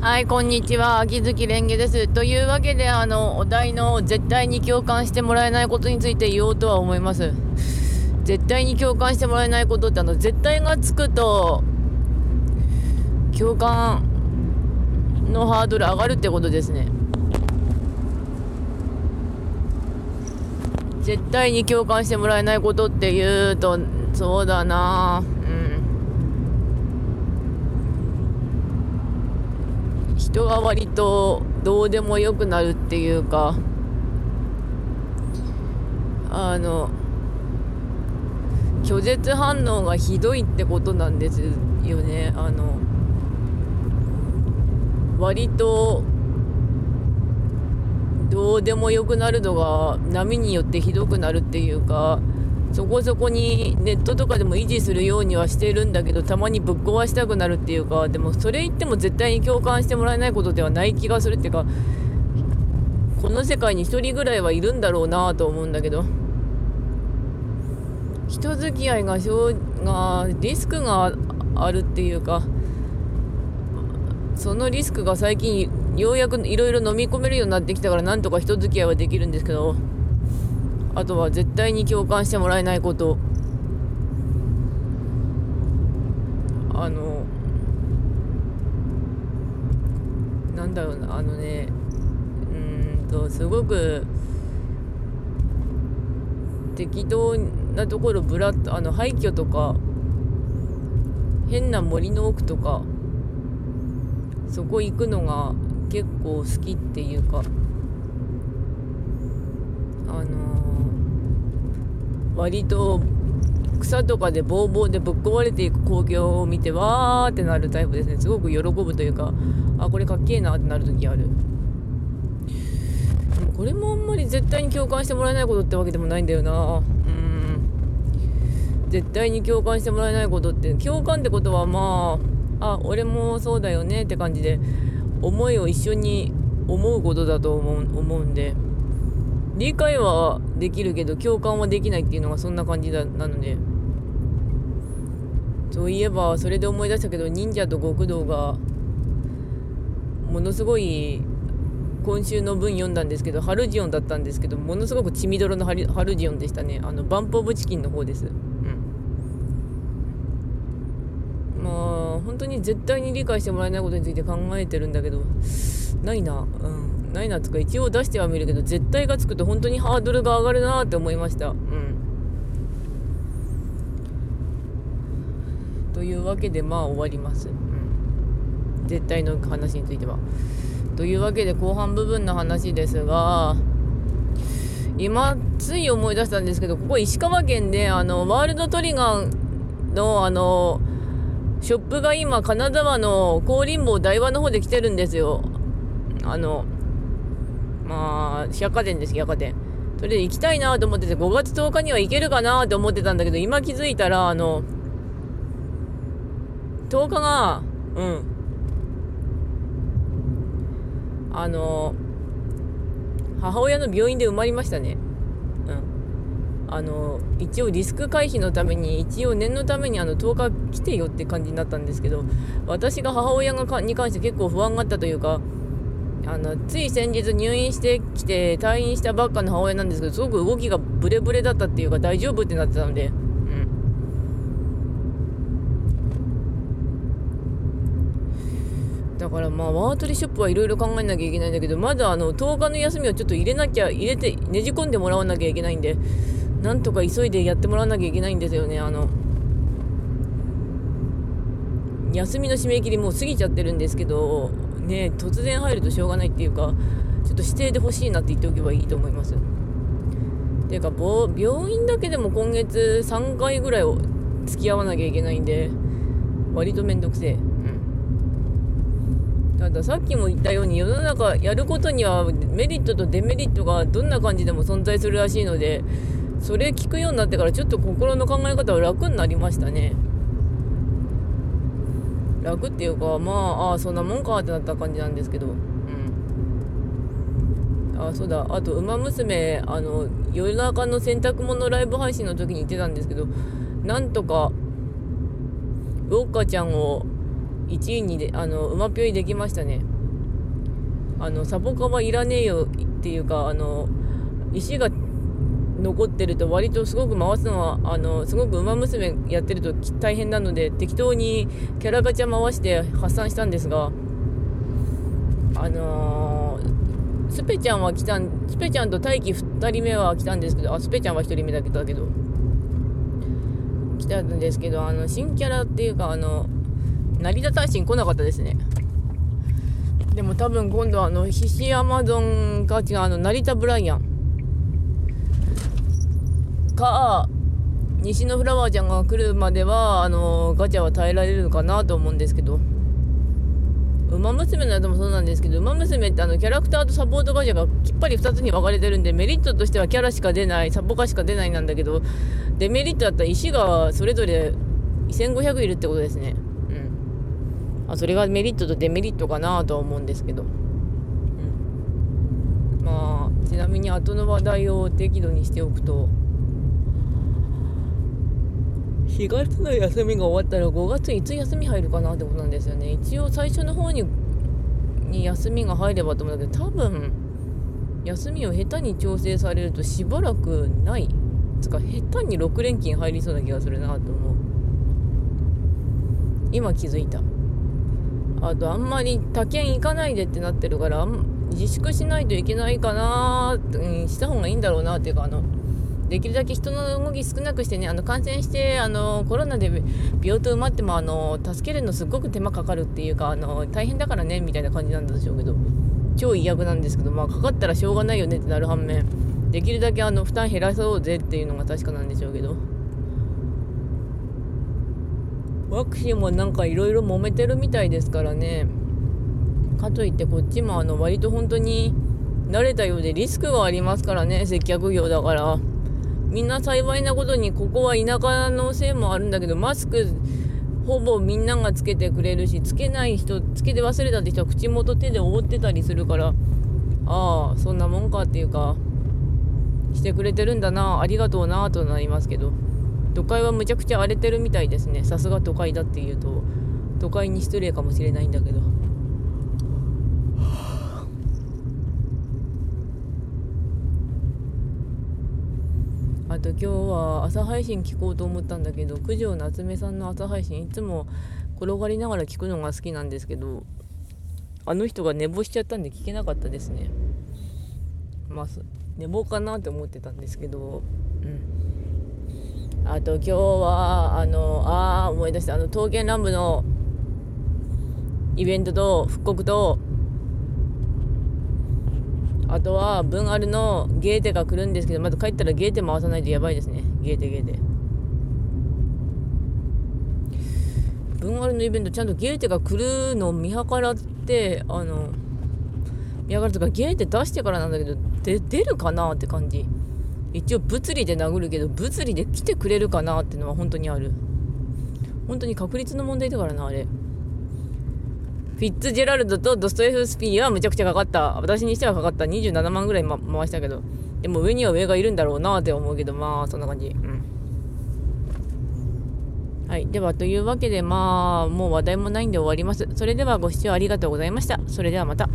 はい、こんにちは。秋月蓮華です。というわけで、あの、お題の絶対に共感してもらえないことについて言おうとは思います。絶対に共感してもらえないことって、あの、絶対がつくと、共感のハードル上がるってことですね。絶対に共感してもらえないことって言うと、そうだなうん。人が割とどうでもよくなるっていうかあの拒絶反応がひどいってことなんですよね。あの割とどうでもよくなるのが波によってひどくなるっていうかそこそこにネットとかでも維持するようにはしてるんだけどたまにぶっ壊したくなるっていうかでもそれ言っても絶対に共感してもらえないことではない気がするっていうかこの世界に1人ぐらいはいるんだろうなと思うんだけど。人付き合いがしょがリスクがあるっていうかそのリスクが最近ようやくいろいろ飲み込めるようになってきたからなんとか人付き合いはできるんですけど。あとは絶対に共感してもらえないこと。あのなんだろうなあのねうんとすごく適当なところぶらっとあの廃墟とか変な森の奥とかそこ行くのが結構好きっていうか。あのー割と草とかでボーボーでぶっ壊れていく光景を見てわーってなるタイプですね。すごく喜ぶというかあこれかっけえなってなる時ある。でもこれもあんまり絶対に共感してもらえないことってわけでもないんだよな。うん。絶対に共感してもらえないことって共感ってことはまああ俺もそうだよねって感じで思いを一緒に思うことだと思う思うんで。理解はできるけど共感はできないっていうのがそんな感じだなので。そういえばそれで思い出したけど忍者と極道がものすごい今週の文読んだんですけどハルジオンだったんですけどものすごく血みどろのハルハルジオンでしたね。あのバンプ・オブ・チキンの方ですうんまあ本当に絶対に理解してもらえないことについて考えてるんだけどないな。うん。ないなとか一応出してはみるけど絶対がつくと本当にハードルが上がるなって思いました。うん。というわけでまあ終わります、うん、絶対の話については。というわけで後半部分の話ですが今つい思い出したんですけどここ石川県であのワールドトリガーのあのショップが今金沢の高林坊台湾の方で来てるんですよ。あのまあ百貨店です百貨店。それで行きたいなと思ってて5月10日には行けるかなと思ってたんだけど今気づいたらあの10日がうん。あの母親の病院で埋まりましたね。あの一応リスク回避のために一応念のためにあの10日来てよって感じになったんですけど私が母親がかに関して結構不安があったというかあのつい先日入院してきて退院したばっかの母親なんですけどすごく動きがブレブレだったっていうか大丈夫ってなってたのでだからまあワートリショップはいろいろ考えなきゃいけないんだけどまだあの10日の休みをちょっと入れなきゃ入れてねじ込んでもらわなきゃいけないんでなんとか急いでやってもらわなきゃいけないんですよね。あの休みの締め切りもう過ぎちゃってるんですけどね突然入るとしょうがないっていうかちょっと指定で欲しいなって言っておけばいいと思います。ていうか病院だけでも今月3回ぐらいを付き合わなきゃいけないんで割とめんどくせえ。たださっきも言ったように世の中やることにはメリットとデメリットがどんな感じでも存在するらしいのでそれ聞くようになってからちょっと心の考え方は楽になりましたね。楽っていうかまあああそんなもんかってなった感じなんですけど。うん。あそうだ。あと「ウマ娘」あの夜中の洗濯物ライブ配信の時に言ってたんですけどなんとかウォッカちゃんを1位にであの馬ぴょいできましたね。あのサポカはいらねえよっていうかあの石が残ってると割とすごく回すのはあのすごく馬娘やってると大変なので適当にキャラガチャ回して発散したんですがあのー、スペちゃんは来たんスペちゃんと大輝2人目は来たんですけどあスペちゃんは1人目だけだけど来たんですけどあの新キャラっていうかあの成田大臣来なかったですね。でも多分今度はあの、ヒシアマゾンか違う、あの、成田ブライアン。か、西のフラワーちゃんが来るまでは、あの、ガチャは耐えられるのかなと思うんですけど、馬娘のやつもそうなんですけど、馬娘ってあの、キャラクターとサポートガチャがきっぱり2つに分かれてるんで、メリットとしてはキャラしか出ない、サポカしか出ないなんだけど、デメリットだったら石がそれぞれ1500いるってことですね。うん。あそれがメリットとデメリットかなとは思うんですけど、うん、まあちなみに後の話題を適度にしておくと4月の休みが終わったら5月いつ休み入るかなってことなんですよね。一応最初の方にに休みが入ればと思うんだけど多分休みを下手に調整されるとしばらくない。つか下手に6連勤入りそうな気がするなと思う。今気づいた。あとあんまり他県行かないでってなってるから自粛しないといけないかな、うん、した方がいいんだろうなっていうかあのできるだけ人の動き少なくしてねあの感染してあのコロナで病棟埋まってもあの助けるのすごく手間かかるっていうかあの大変だからねみたいな感じなんでしょうけど超嫌悪なんですけどまあかかったらしょうがないよねってなる反面できるだけあの負担減らそうぜっていうのが確かなんでしょうけど。ワクチンもなんかいろいろ揉めてるみたいですからねかといってこっちもあの割と本当に慣れたようでリスクがありますからね接客業だからみんな幸いなことにここは田舎のせいもあるんだけどマスクほぼみんながつけてくれるしつけない人つけて忘れたって人は口元手で覆ってたりするからああそんなもんかっていうかしてくれてるんだなありがとうなとなりますけど。都会はむちゃくちゃ荒れてるみたいですねさすが都会だっていうと都会に失礼かもしれないんだけどあと今日は朝配信聞こうと思ったんだけど九条夏目さんの朝配信いつも転がりながら聞くのが好きなんですけどあの人が寝坊しちゃったんで聞けなかったですね。まあ寝坊かなって思ってたんですけどうん。あと今日は、あの、ああ、思い出した、あの、刀剣乱舞のイベントと復刻と、あとは、文アルのゲーテが来るんですけど、まず帰ったらゲーテ回さないとやばいですね。ゲーテゲーテ。文アルのイベント、ちゃんとゲーテが来るのを見計らって、あの、見計らってか、ゲーテ出してからなんだけど、で出るかなって感じ。一応物理で殴るけど物理で来てくれるかなってのは本当にある本当に確率の問題だからなあれフィッツジェラルドとドストエフスピーはむちゃくちゃかかった。私にしてはかかった。27万ぐらい、ま、回したけど。でも上には上がいるんだろうなって思うけどまあそんな感じ。うん。はい。ではというわけでまあもう話題もないんで終わります。それではご視聴ありがとうございました。それではまた